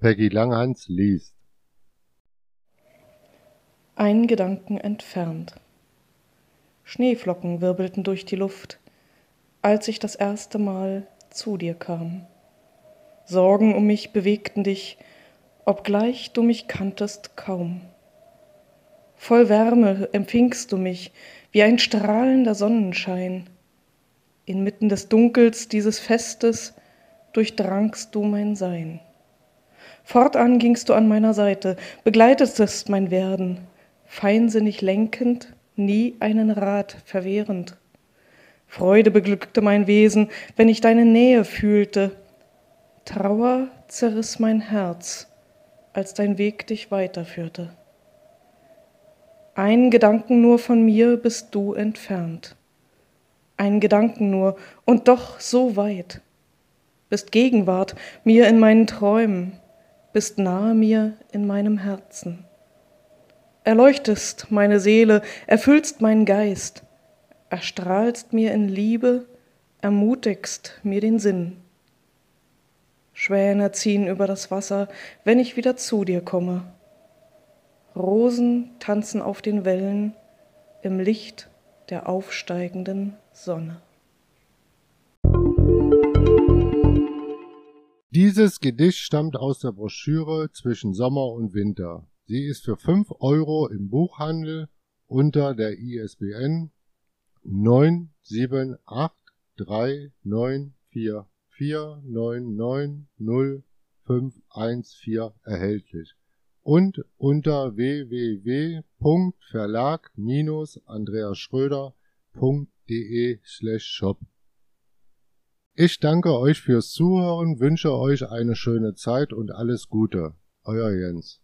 Peggy Langhans liest. Ein Gedanken entfernt. Schneeflocken wirbelten durch die Luft, als ich das erste Mal zu dir kam. Sorgen um mich bewegten dich, obgleich du mich kanntest kaum. Voll Wärme empfingst du mich wie ein strahlender Sonnenschein. Inmitten des Dunkels dieses Festes durchdrangst du mein Sein. Fortan gingst du an meiner Seite, begleitetest mein Werden, feinsinnig lenkend, nie einen Rat verwehrend. Freude beglückte mein Wesen, wenn ich deine Nähe fühlte. Trauer zerriss mein Herz, als dein Weg dich weiterführte. Ein Gedanken nur von mir bist du entfernt. Ein Gedanken nur und doch so weit. Bist Gegenwart mir in meinen Träumen, bist nahe mir in meinem Herzen. Erleuchtest meine Seele, erfüllst meinen Geist, erstrahlst mir in Liebe, ermutigst mir den Sinn. Schwäne ziehen über das Wasser, wenn ich wieder zu dir komme. Rosen tanzen auf den Wellen im Licht der aufsteigenden Sonne. Dieses Gedicht stammt aus der Broschüre Zwischen Sommer und Winter. Sie ist für 5 Euro im Buchhandel unter der ISBN 9783944990514 erhältlich und unter www.verlag-andreasschröder.de/shop. Ich danke euch fürs Zuhören, wünsche euch eine schöne Zeit und alles Gute. Euer Jens.